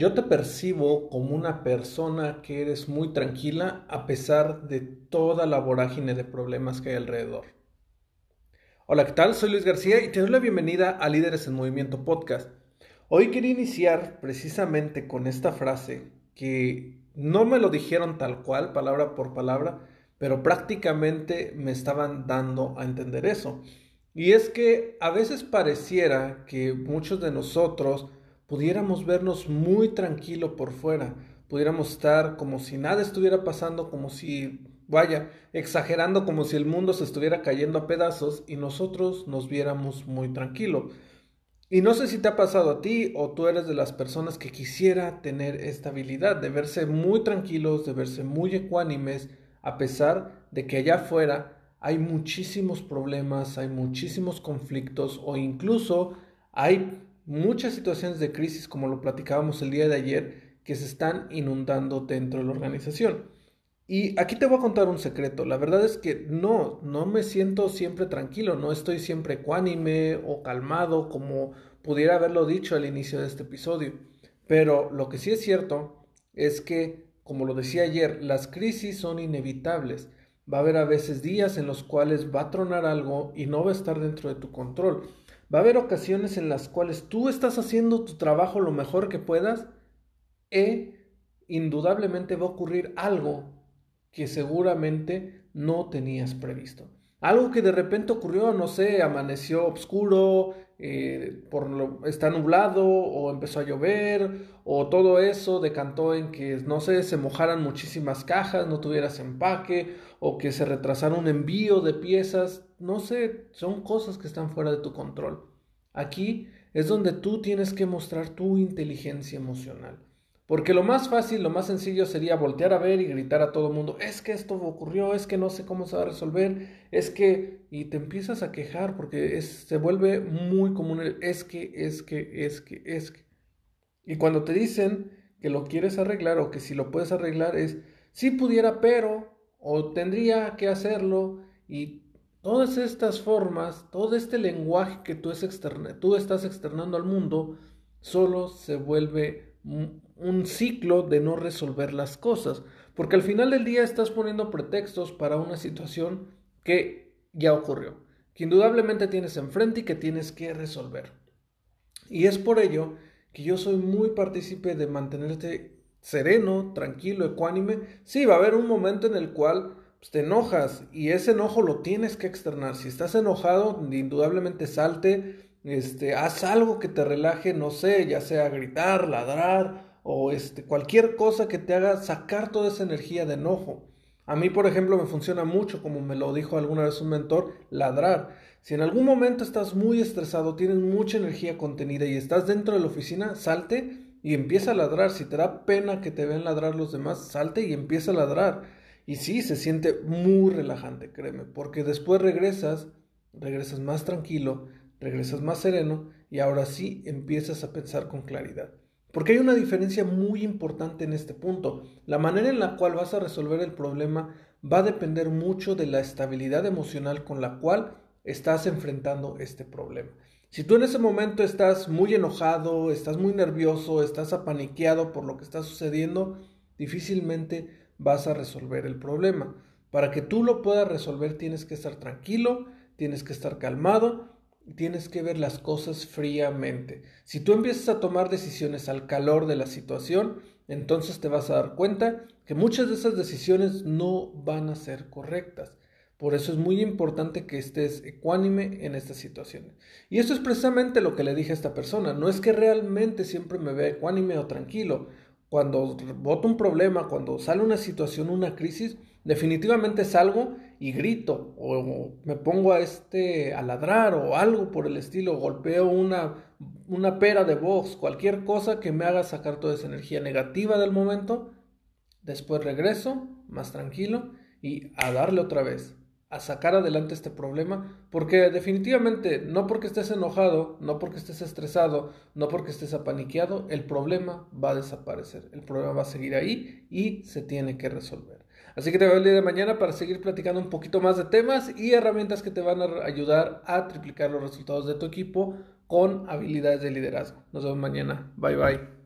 Yo te percibo como una persona que eres muy tranquila a pesar de toda la vorágine de problemas que hay alrededor. Hola, ¿qué tal? Soy Luis García y te doy la bienvenida a Líderes en Movimiento Podcast. Hoy quería iniciar precisamente con esta frase que no me lo dijeron tal cual, palabra por palabra, pero prácticamente me estaban dando a entender eso. Y es que a veces pareciera que muchos de nosotros pudiéramos vernos muy tranquilo por fuera, pudiéramos estar como si nada estuviera pasando, como si, vaya, exagerando como si el mundo se estuviera cayendo a pedazos y nosotros nos viéramos muy tranquilo. Y no sé si te ha pasado a ti o tú eres de las personas que quisiera tener esta habilidad de verse muy tranquilos, de verse muy ecuánimes, a pesar de que allá afuera hay muchísimos problemas, hay muchísimos conflictos o incluso hay muchas situaciones de crisis, como lo platicábamos el día de ayer, que se están inundando dentro de la organización. Y aquí te voy a contar un secreto. La verdad es que no, no me siento siempre tranquilo, no estoy siempre ecuánime o calmado como pudiera haberlo dicho al inicio de este episodio. Pero lo que sí es cierto es que, como lo decía ayer, las crisis son inevitables. Va a haber a veces días en los cuales va a tronar algo y no va a estar dentro de tu control. Va a haber ocasiones en las cuales tú estás haciendo tu trabajo lo mejor que puedas e indudablemente va a ocurrir algo que seguramente no tenías previsto. Algo que de repente ocurrió, no sé, amaneció oscuro, eh, por lo, está nublado o empezó a llover o todo eso decantó en que, no sé, se mojaran muchísimas cajas, no tuvieras empaque o que se retrasara un envío de piezas, no sé, son cosas que están fuera de tu control. Aquí es donde tú tienes que mostrar tu inteligencia emocional. Porque lo más fácil, lo más sencillo sería voltear a ver y gritar a todo el mundo, es que esto ocurrió, es que no sé cómo se va a resolver, es que, y te empiezas a quejar porque se vuelve muy común el es que, es que, es que, es que. Y cuando te dicen que lo quieres arreglar o que si lo puedes arreglar es, si pudiera, pero, o tendría que hacerlo, y todas estas formas, todo este lenguaje que tú, tú estás externando al mundo, solo se vuelve un ciclo de no resolver las cosas, porque al final del día estás poniendo pretextos para una situación que ya ocurrió, que indudablemente tienes enfrente y que tienes que resolver. Y es por ello que yo soy muy partícipe de mantenerte sereno, tranquilo, ecuánime. Sí, va a haber un momento en el cual pues, te enojas y ese enojo lo tienes que externar. Si estás enojado, indudablemente salte, este, haz algo que te relaje, no sé, ya sea gritar, ladrar o este, cualquier cosa que te haga sacar toda esa energía de enojo. A mí, por ejemplo, me funciona mucho, como me lo dijo alguna vez un mentor, ladrar. Si en algún momento estás muy estresado, tienes mucha energía contenida y estás dentro de la oficina, salte y empieza a ladrar. Si te da pena que te vean ladrar los demás, salte y empieza a ladrar. Y sí, se siente muy relajante, créeme, porque después regresas, regresas más tranquilo, regresas más sereno y ahora sí empiezas a pensar con claridad. Porque hay una diferencia muy importante en este punto. La manera en la cual vas a resolver el problema va a depender mucho de la estabilidad emocional con la cual estás enfrentando este problema. Si tú en ese momento estás muy enojado, estás muy nervioso, estás apaniqueado por lo que está sucediendo, difícilmente vas a resolver el problema. Para que tú lo puedas resolver tienes que estar tranquilo, tienes que estar calmado tienes que ver las cosas fríamente. Si tú empiezas a tomar decisiones al calor de la situación, entonces te vas a dar cuenta que muchas de esas decisiones no van a ser correctas. Por eso es muy importante que estés ecuánime en estas situaciones. Y eso es precisamente lo que le dije a esta persona. No es que realmente siempre me vea ecuánime o tranquilo. Cuando voto un problema, cuando sale una situación, una crisis, Definitivamente salgo y grito o me pongo a este ladrar o algo por el estilo, golpeo una, una pera de box, cualquier cosa que me haga sacar toda esa energía negativa del momento. Después regreso más tranquilo y a darle otra vez, a sacar adelante este problema, porque definitivamente no porque estés enojado, no porque estés estresado, no porque estés apaniqueado, el problema va a desaparecer, el problema va a seguir ahí y se tiene que resolver. Así que te veo el día de mañana para seguir platicando un poquito más de temas y herramientas que te van a ayudar a triplicar los resultados de tu equipo con habilidades de liderazgo. Nos vemos mañana. Bye bye.